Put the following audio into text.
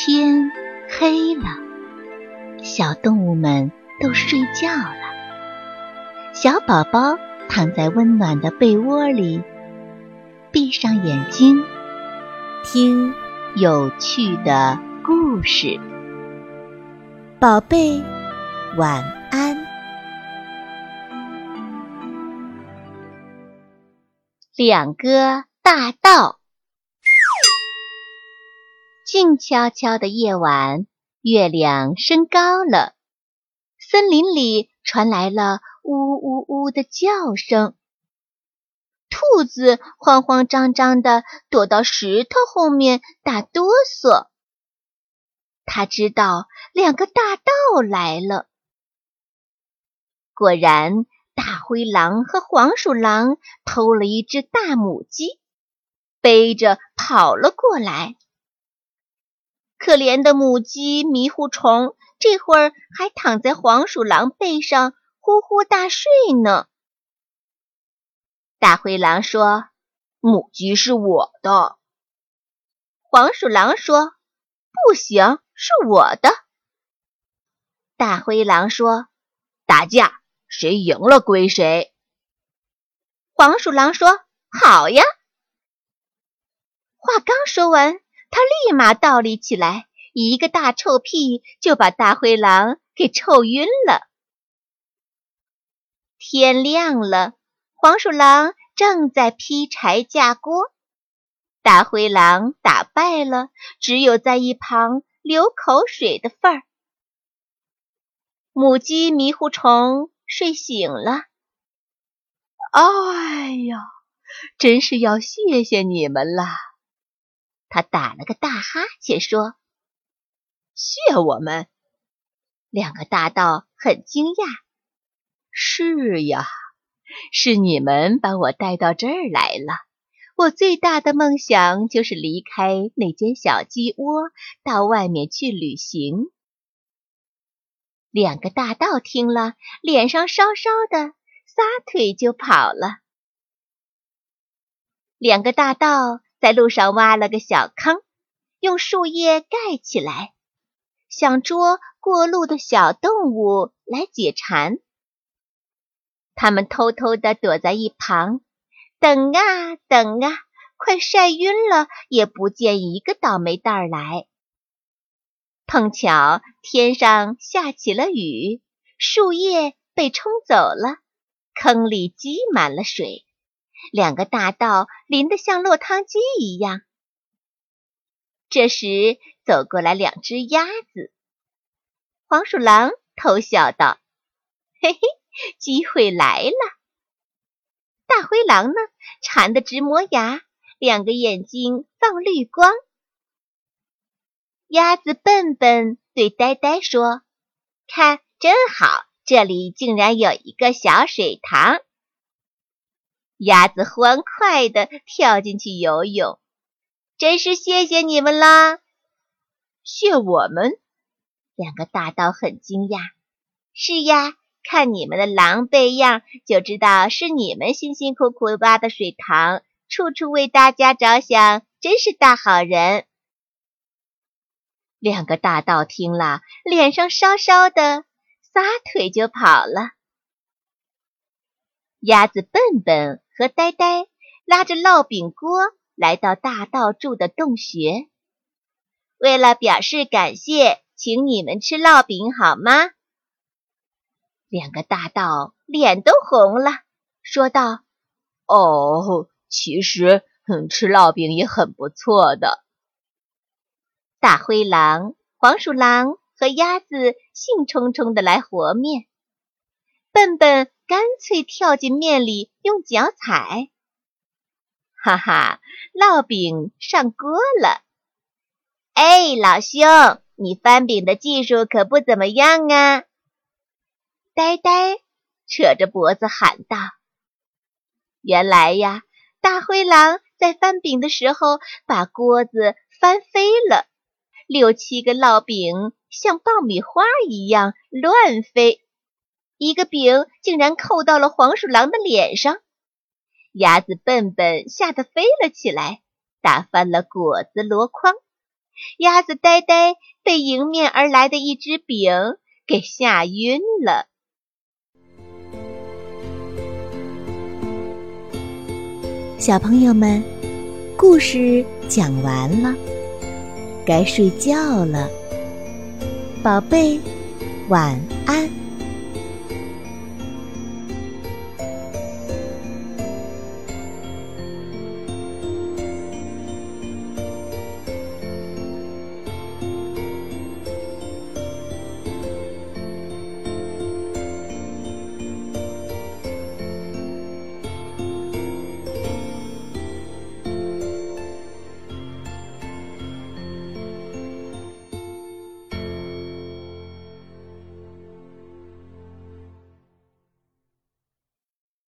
天黑了，小动物们都睡觉了。小宝宝躺在温暖的被窝里，闭上眼睛，听有趣的故事。宝贝，晚安。两个大盗。静悄悄的夜晚，月亮升高了，森林里传来了呜呜呜的叫声。兔子慌慌张张的躲到石头后面打哆嗦。他知道两个大盗来了。果然，大灰狼和黄鼠狼偷了一只大母鸡，背着跑了过来。可怜的母鸡迷糊虫，这会儿还躺在黄鼠狼背上呼呼大睡呢。大灰狼说：“母鸡是我的。”黄鼠狼说：“不行，是我的。”大灰狼说：“打架，谁赢了归谁。”黄鼠狼说：“好呀。”话刚说完。他立马倒立起来，一个大臭屁就把大灰狼给臭晕了。天亮了，黄鼠狼正在劈柴架锅，大灰狼打败了，只有在一旁流口水的份儿。母鸡迷糊虫睡醒了，哎呀，真是要谢谢你们了。他打了个大哈欠，说：“谢我们。”两个大盗很惊讶。“是呀，是你们把我带到这儿来了。我最大的梦想就是离开那间小鸡窝，到外面去旅行。”两个大盗听了，脸上烧烧的，撒腿就跑了。两个大盗。在路上挖了个小坑，用树叶盖起来，想捉过路的小动物来解馋。他们偷偷地躲在一旁，等啊等啊，快晒晕了，也不见一个倒霉蛋儿来。碰巧天上下起了雨，树叶被冲走了，坑里积满了水。两个大盗淋得像落汤鸡一样。这时走过来两只鸭子，黄鼠狼偷笑道：“嘿嘿，机会来了。”大灰狼呢，馋得直磨牙，两个眼睛放绿光。鸭子笨笨对呆呆说：“看，真好，这里竟然有一个小水塘。”鸭子欢快地跳进去游泳，真是谢谢你们啦！谢我们？两个大盗很惊讶。是呀，看你们的狼狈样，就知道是你们辛辛苦苦挖的水塘，处处为大家着想，真是大好人。两个大盗听了，脸上烧烧的，撒腿就跑了。鸭子笨笨。和呆呆拉着烙饼锅来到大道住的洞穴，为了表示感谢，请你们吃烙饼好吗？两个大盗脸都红了，说道：“哦，其实吃烙饼也很不错的。”大灰狼、黄鼠狼和鸭子兴冲冲的来和面，笨笨。干脆跳进面里用脚踩，哈哈！烙饼上锅了。哎，老兄，你翻饼的技术可不怎么样啊！呆呆扯着脖子喊道：“原来呀，大灰狼在翻饼的时候把锅子翻飞了，六七个烙饼像爆米花一样乱飞。”一个饼竟然扣到了黄鼠狼的脸上，鸭子笨笨吓得飞了起来，打翻了果子箩筐，鸭子呆呆被迎面而来的一只饼给吓晕了。小朋友们，故事讲完了，该睡觉了，宝贝，晚安。